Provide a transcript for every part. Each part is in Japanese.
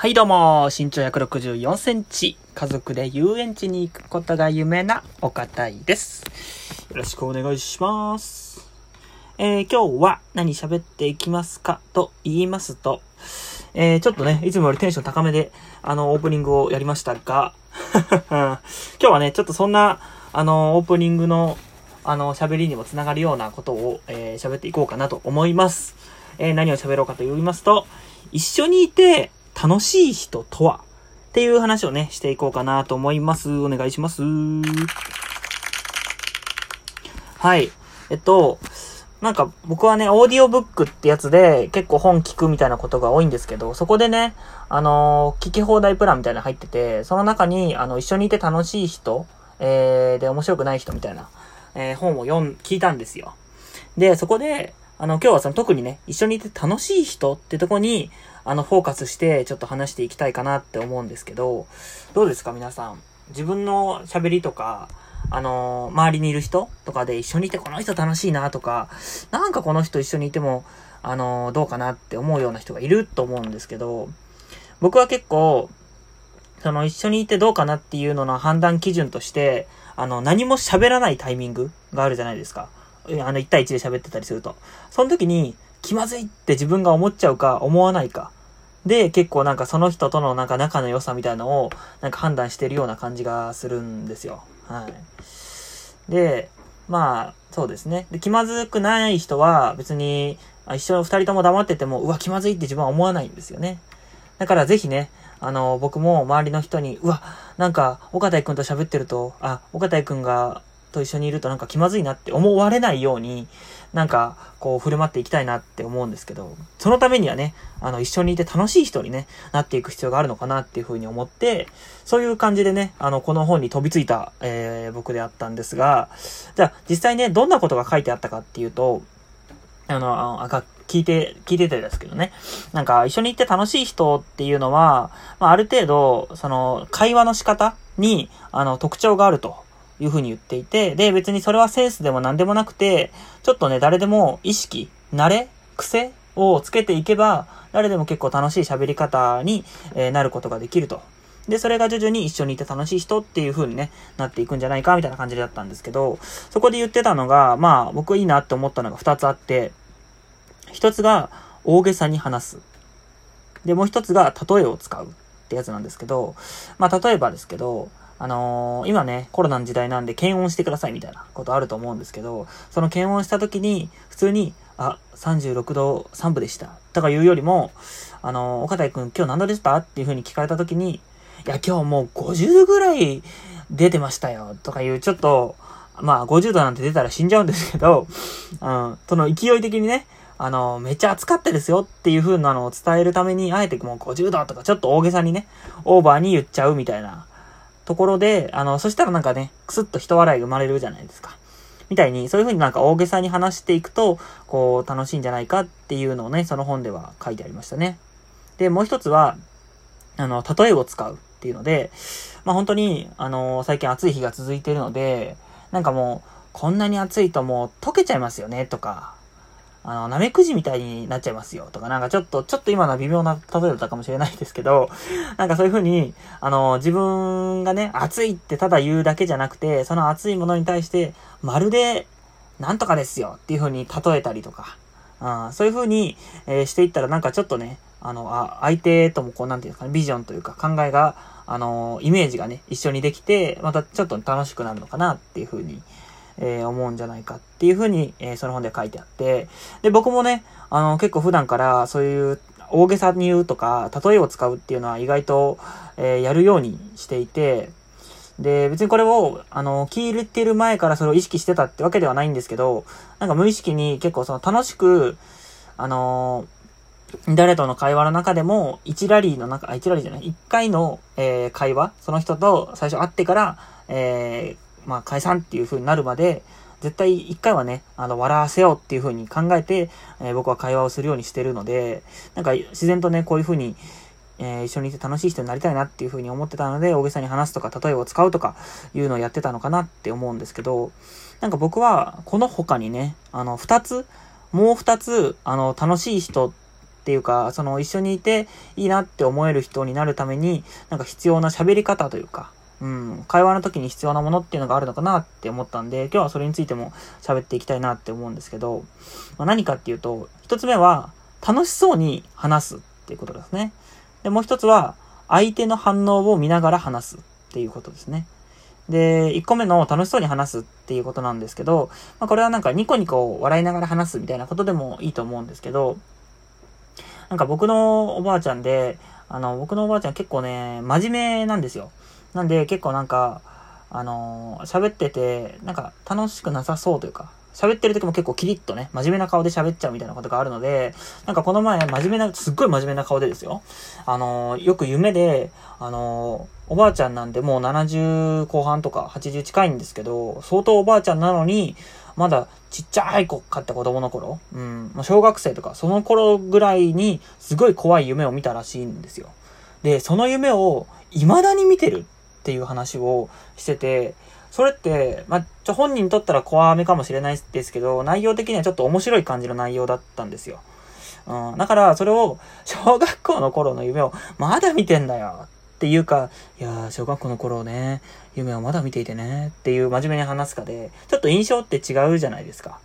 はいどうも、身長164センチ、家族で遊園地に行くことが夢な岡田です。よろしくお願いします。えー、今日は何喋っていきますかと言いますと、えー、ちょっとね、いつもよりテンション高めで、あの、オープニングをやりましたが、今日はね、ちょっとそんな、あの、オープニングの、あの、喋りにもつながるようなことを、えー、喋っていこうかなと思います。えー、何を喋ろうかと言いますと、一緒にいて楽しい人とはっていう話をね、していこうかなと思います。お願いします。はい。えっと、なんか僕はね、オーディオブックってやつで結構本聞くみたいなことが多いんですけど、そこでね、あのー聞き放題プランみたいなの入ってて、その中に、あの、一緒にいて楽しい人、えー、で、面白くない人みたいな、えー本を読ん、聞いたんですよ。で、そこで、あの、今日はその特にね、一緒にいて楽しい人ってとこに、あの、フォーカスしてちょっと話していきたいかなって思うんですけど、どうですか皆さん？自分の喋りとか、あのー周りにいる人とかで一緒にいてこの人楽しいなとか、なんかこの人一緒にいても、あのーどうかなって思うような人がいると思うんですけど、僕は結構、その一緒にいてどうかなっていうのの判断基準として、あの、何も喋らないタイミングがあるじゃないですか。あの、1対1で喋ってたりすると。その時に、気まずいって自分が思っちゃうか思わないか。で、結構なんかその人とのなんか仲の良さみたいなのを、なんか判断してるような感じがするんですよ。はい。で、まあ、そうですね。で、気まずくない人は別に、一緒二人とも黙ってても、うわ、気まずいって自分は思わないんですよね。だからぜひね、あの、僕も周りの人に、うわ、なんか、岡田くんと喋ってると、あ、岡田くんが、と一緒にいるとなんか気まずいなって思われないように、なんか、こう、振る舞っていきたいなって思うんですけど、そのためにはね、あの、一緒にいて楽しい人にね、なっていく必要があるのかなっていうふうに思って、そういう感じでね、あの、この本に飛びついた、えー、僕であったんですが、じゃあ、実際ね、どんなことが書いてあったかっていうと、あの、あ、が聞いて、聞いててですけどね。なんか、一緒に行って楽しい人っていうのは、まあ、ある程度、その、会話の仕方に、あの、特徴があるというふうに言っていて、で、別にそれはセンスでも何でもなくて、ちょっとね、誰でも意識、慣れ、癖をつけていけば、誰でも結構楽しい喋り方に、えなることができると。で、それが徐々に一緒にいて楽しい人っていう風にね、なっていくんじゃないかみたいな感じだったんですけど、そこで言ってたのが、まあ、僕いいなって思ったのが二つあって、一つが大げさに話す。で、もう一つが例えを使うってやつなんですけど、まあ、例えばですけど、あのー今ね、コロナの時代なんで検温してくださいみたいなことあると思うんですけど、その検温した時に、普通に、あ、36度3分でした。とか言うよりも、あのー岡田くん今日何度でしたっていう風に聞かれた時に、いや、今日もう50度ぐらい出てましたよ。とかいう、ちょっと、まあ、50度なんて出たら死んじゃうんですけど、うん、その勢い的にね、あの、めっちゃ暑かったですよっていう風なのを伝えるために、あえてもう50度とかちょっと大げさにね、オーバーに言っちゃうみたいなところで、あの、そしたらなんかね、くすっと人笑い生まれるじゃないですか。みたいに、そういう風になんか大げさに話していくと、こう、楽しいんじゃないかっていうのをね、その本では書いてありましたね。で、もう一つは、あの、例えを使うっていうので、まあ本当に、あの、最近暑い日が続いているので、なんかもう、こんなに暑いともう溶けちゃいますよね、とか、あの、なめくじみたいになっちゃいますよ、とか、なんかちょっと、ちょっと今のは微妙な例えだったかもしれないですけど、なんかそういう風に、あの、自分がね、暑いってただ言うだけじゃなくて、その暑いものに対して、まるで、なんとかですよっていう風に例えたりとか、うん、そういう風に、えーしていったらなんかちょっとね、あの、あ、相手ともこう、なんていうんですかね、ビジョンというか考えが、あの、イメージがね、一緒にできて、またちょっと楽しくなるのかなっていう風に、えー思うんじゃないかっていう風に、えーその本で書いてあって、で、僕もね、あの、結構普段からそういう大げさに言うとか、例えを使うっていうのは意外と、えーやるようにしていて、で、別にこれを、あの、聞いてる前からそれを意識してたってわけではないんですけど、なんか無意識に結構その楽しく、あの誰との会話の中でも、1ラリーの中、あ、1ラリーじゃない、1回の、えー会話、その人と最初会ってから、えーまあ、解散っていう風になるまで、絶対一回はね、あの、笑わせようっていう風に考えて、えー僕は会話をするようにしてるので、なんか自然とね、こういう風に、えー一緒にいて楽しい人になりたいなっていう風に思ってたので、大げさに話すとか、例えを使うとか、いうのをやってたのかなって思うんですけど、なんか僕は、この他にね、あの、二つ、もう二つ、あの、楽しい人っっていうか、その一緒にいていいなって思える人になるために、なんか必要な喋り方というか、うん、会話の時に必要なものっていうのがあるのかなって思ったんで、今日はそれについても喋っていきたいなって思うんですけど、まあ、何かっていうと、一つ目は、楽しそうに話すっていうことですね。で、もう一つは、相手の反応を見ながら話すっていうことですね。で、1個目の楽しそうに話すっていうことなんですけど、まあ、これはなんかニコニコ笑いながら話すみたいなことでもいいと思うんですけど、なんか僕のおばあちゃんで、あの、僕のおばあちゃん結構ね、真面目なんですよ。なんで結構なんか、あのー、喋ってて、なんか楽しくなさそうというか、喋ってる時も結構キリッとね、真面目な顔で喋っちゃうみたいなことがあるので、なんかこの前真面目な、すっごい真面目な顔でですよ。あのー、よく夢で、あのー、おばあちゃんなんでもう70後半とか80近いんですけど、相当おばあちゃんなのに、まだちっちゃい子かって子供の頃、うん、小学生とかその頃ぐらいにすごい怖い夢を見たらしいんですよ。で、その夢を未だに見てるっていう話をしてて、それって、まあ、ちょ、本人にとったら怖めかもしれないですけど、内容的にはちょっと面白い感じの内容だったんですよ。うん。だから、それを、小学校の頃の夢を、まだ見てんだよっていうか、いやー、小学校の頃ね、夢をまだ見ていてね、っていう真面目に話すかで、ちょっと印象って違うじゃないですか。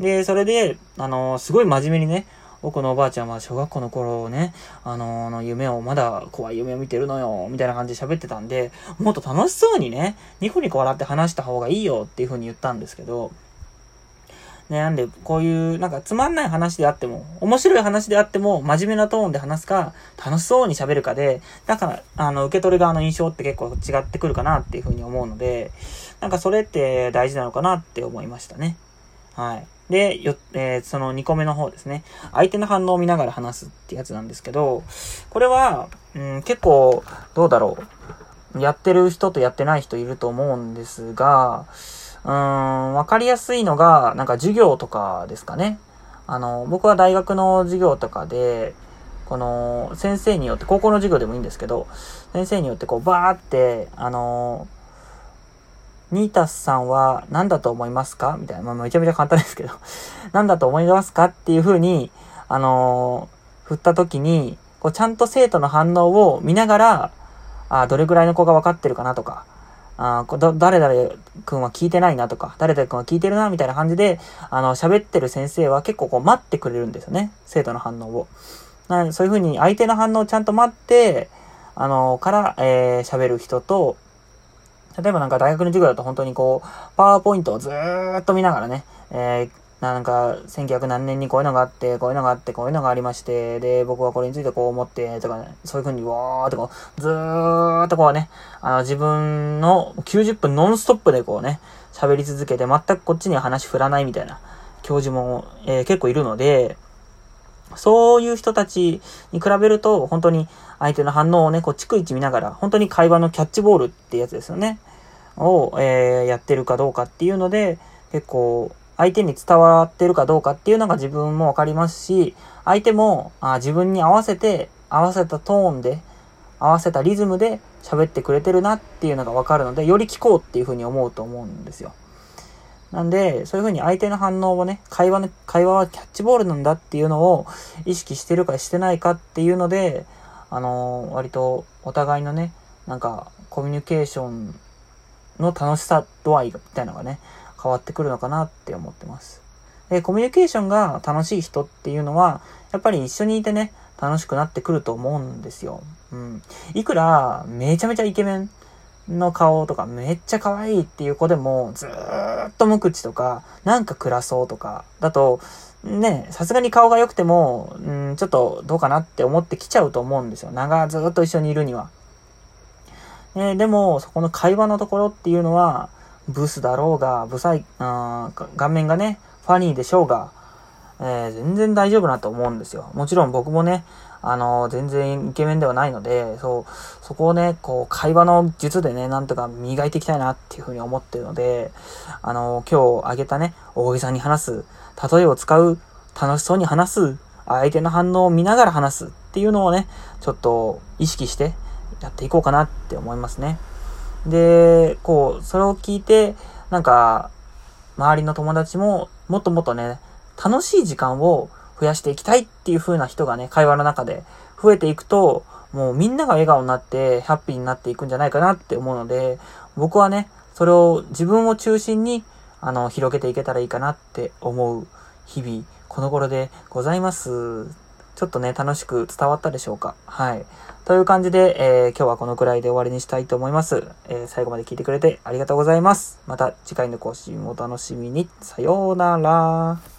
で、それで、あのー、すごい真面目にね、僕のおばあちゃんは小学校の頃ね、あのー、夢を、まだ怖い夢を見てるのよ、みたいな感じで喋ってたんで、もっと楽しそうにね、ニコニコ笑って話した方がいいよっていう風に言ったんですけど、ね、なんで、こういう、なんかつまんない話であっても、面白い話であっても、真面目なトーンで話すか、楽しそうに喋るかで、だから、あの、受け取る側の印象って結構違ってくるかなっていう風に思うので、なんかそれって大事なのかなって思いましたね。はい。で、よ、えー、その2個目の方ですね。相手の反応を見ながら話すってやつなんですけど、これは、うん、結構、どうだろう。やってる人とやってない人いると思うんですが、うーん、わかりやすいのが、なんか授業とかですかね。あの、僕は大学の授業とかで、この、先生によって、高校の授業でもいいんですけど、先生によってこう、バーって、あのタスさんは何だと思いますか？みたいな。まあ、めちゃめちゃ簡単ですけど 何だと思いますか？っていう風に、あのー、振った時に、こう、ちゃんと生徒の反応を見ながら、あどれぐらいの子が分かってるかなとか、あど、誰々君は聞いてないなとか、誰々君は聞いてるなみたいな感じで、あの、喋ってる先生は結構こう待ってくれるんですよね。生徒の反応を。なそういう風に相手の反応をちゃんと待って、あの、から、えー、喋る人と、例えばなんか大学の授業だと本当にこう、パワーポイントをずーっと見ながらね、えー、なんか、1900何年にこういうのがあって、こういうのがあって、こういうのがありまして、で、僕はこれについてこう思って、とかね、そういう風にわーってこう、ずーっとこうね、あの、自分の90分ノンストップでこうね、喋り続けて、全くこっちには話振らないみたいな教授も、えー、結構いるので、そういう人たちに比べると、本当に相手の反応をね、こう、逐一見ながら、本当に会話のキャッチボールってやつですよね。を、えー、やってるかどうかっていうので、結構、相手に伝わってるかどうかっていうのが自分もわかりますし、相手もあ自分に合わせて、合わせたトーンで、合わせたリズムで喋ってくれてるなっていうのがわかるので、より聞こうっていうふうに思うと思うんですよ。なんで、そういうふうに相手の反応をね、会話の、会話はキャッチボールなんだっていうのを意識してるかしてないかっていうので、あのー、割とお互いのね、なんか、コミュニケーションの楽しさ度合いみたいなのがね、変わってくるのかなって思ってます。で、コミュニケーションが楽しい人っていうのは、やっぱり一緒にいてね、楽しくなってくると思うんですよ。うん。いくら、めちゃめちゃイケメンの顔とか、めっちゃ可愛いっていう子でも、ずーっと無口とか、なんか暗そうとか、だと、ね、さすがに顔が良くても、うん、ちょっとどうかなって思ってきちゃうと思うんですよ。長ずっと一緒にいるには。え、でも、そこの会話のところっていうのは、ブスだろうが、ブサイ、顔面がね、ファニーでしょうが、えー、全然大丈夫なと思うんですよ。もちろん僕もね、あのー、全然イケメンではないので、そう、そこをね、こう、会話の術でね、なんとか磨いていきたいなっていうふうに思ってるので、あのー、今日挙げたね、大げさに話す、例えを使う、楽しそうに話す、相手の反応を見ながら話すっていうのをね、ちょっと意識して、やっていこうかなって思いますね。で、こう、それを聞いて、なんか、周りの友達も、もっともっとね、楽しい時間を増やしていきたいっていう風な人がね、会話の中で増えていくと、もうみんなが笑顔になってハッピーになっていくんじゃないかなって思うので、僕はね、それを自分を中心に、あの、広げていけたらいいかなって思う日々、この頃でございます。ちょっとね、楽しく伝わったでしょうか？はい。という感じで、えー、今日はこのくらいで終わりにしたいと思います。えー、最後まで聞いてくれてありがとうございます。また次回の更新もお楽しみに。さようなら。